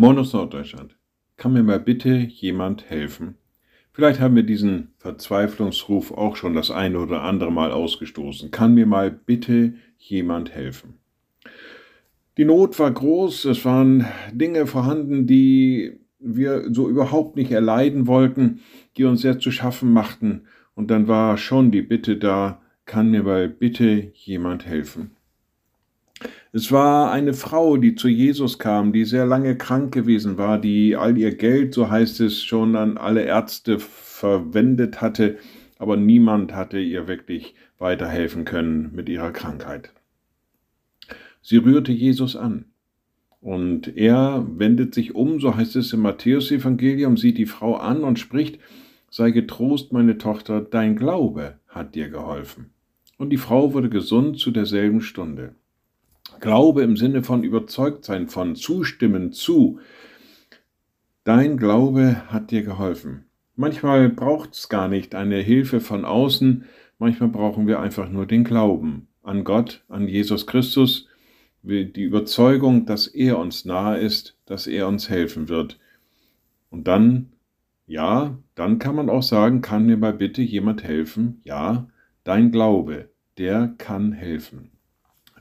Moin aus Norddeutschland. Kann mir mal bitte jemand helfen? Vielleicht haben wir diesen Verzweiflungsruf auch schon das eine oder andere Mal ausgestoßen. Kann mir mal bitte jemand helfen? Die Not war groß, es waren Dinge vorhanden, die wir so überhaupt nicht erleiden wollten, die uns sehr zu schaffen machten. Und dann war schon die Bitte da, kann mir mal bitte jemand helfen? Es war eine Frau, die zu Jesus kam, die sehr lange krank gewesen war, die all ihr Geld, so heißt es, schon an alle Ärzte verwendet hatte, aber niemand hatte ihr wirklich weiterhelfen können mit ihrer Krankheit. Sie rührte Jesus an. Und er wendet sich um, so heißt es im Matthäusevangelium, sieht die Frau an und spricht, sei getrost, meine Tochter, dein Glaube hat dir geholfen. Und die Frau wurde gesund zu derselben Stunde. Glaube im Sinne von überzeugt sein, von zustimmen zu. Dein Glaube hat dir geholfen. Manchmal braucht es gar nicht eine Hilfe von außen, manchmal brauchen wir einfach nur den Glauben an Gott, an Jesus Christus, die Überzeugung, dass er uns nahe ist, dass er uns helfen wird. Und dann, ja, dann kann man auch sagen, kann mir mal bitte jemand helfen? Ja, dein Glaube, der kann helfen.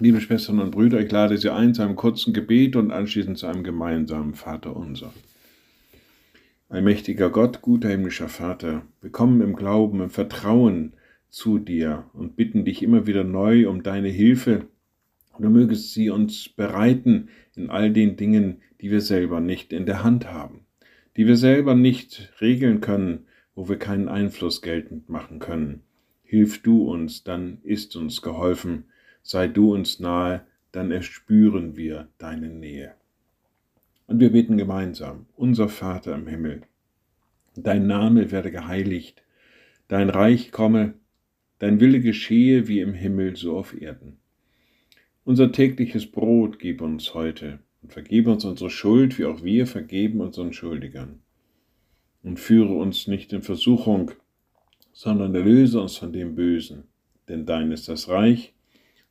Liebe Schwestern und Brüder, ich lade Sie ein zu einem kurzen Gebet und anschließend zu einem gemeinsamen Vater unser. Allmächtiger Gott, guter himmlischer Vater, wir kommen im Glauben, im Vertrauen zu dir und bitten dich immer wieder neu um deine Hilfe. Du mögest sie uns bereiten in all den Dingen, die wir selber nicht in der Hand haben, die wir selber nicht regeln können, wo wir keinen Einfluss geltend machen können. Hilf du uns, dann ist uns geholfen sei du uns nahe, dann erspüren wir deine Nähe. Und wir beten gemeinsam, unser Vater im Himmel, dein Name werde geheiligt, dein Reich komme, dein Wille geschehe wie im Himmel so auf Erden. Unser tägliches Brot gib uns heute und vergib uns unsere Schuld, wie auch wir vergeben unseren Schuldigern. Und führe uns nicht in Versuchung, sondern erlöse uns von dem Bösen, denn dein ist das Reich,